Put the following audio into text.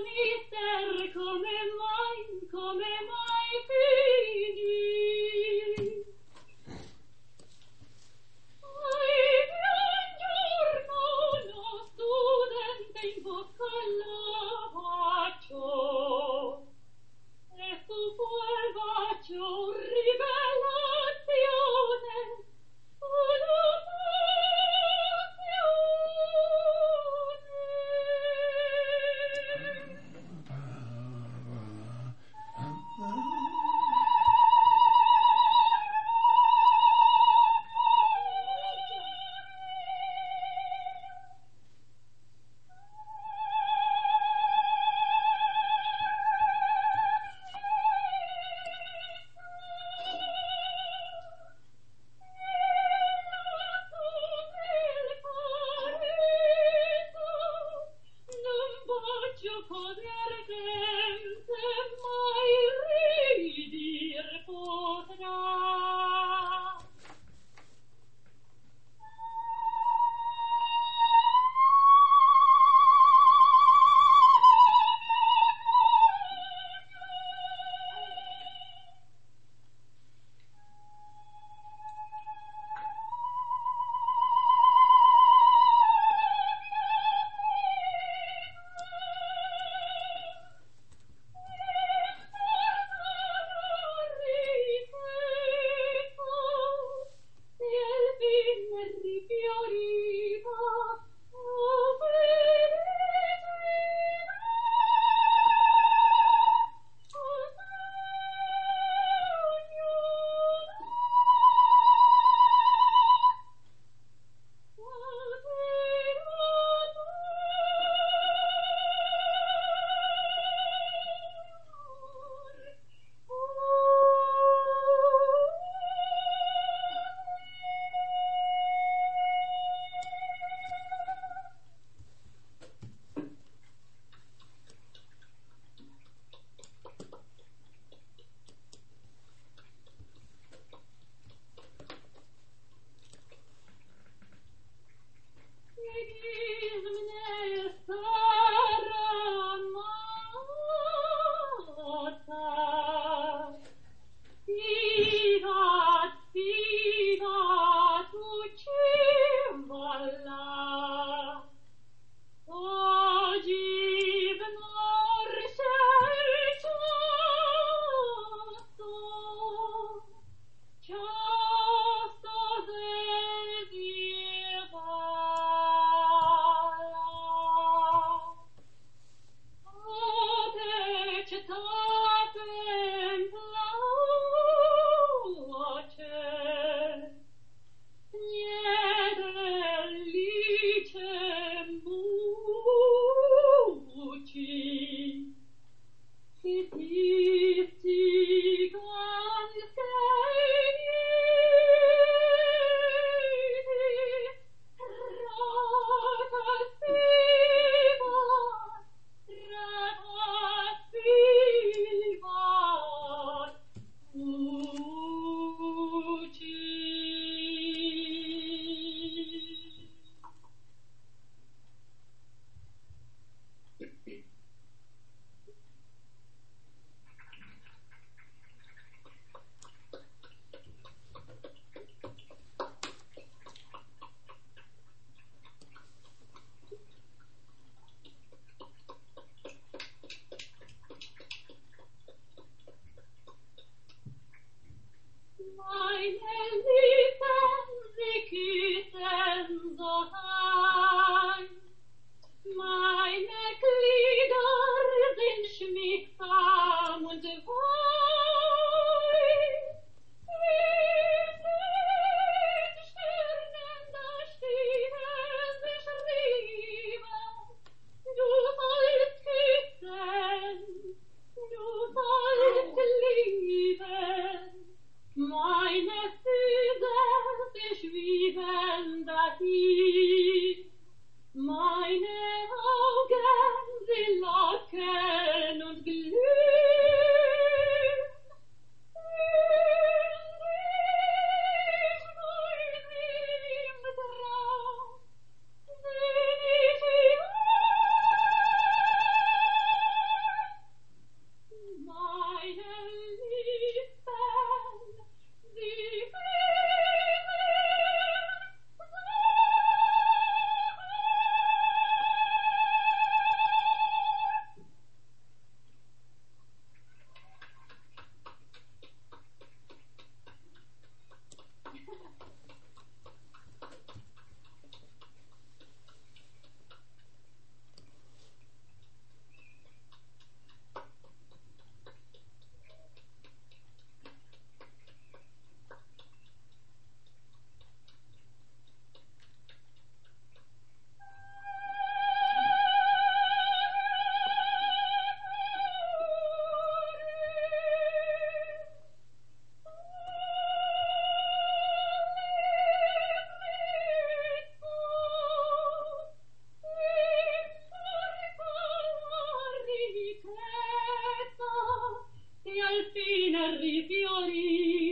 mister, come mai, come mai figli? Hai un giorno studente in bocca e al fine rifiorì.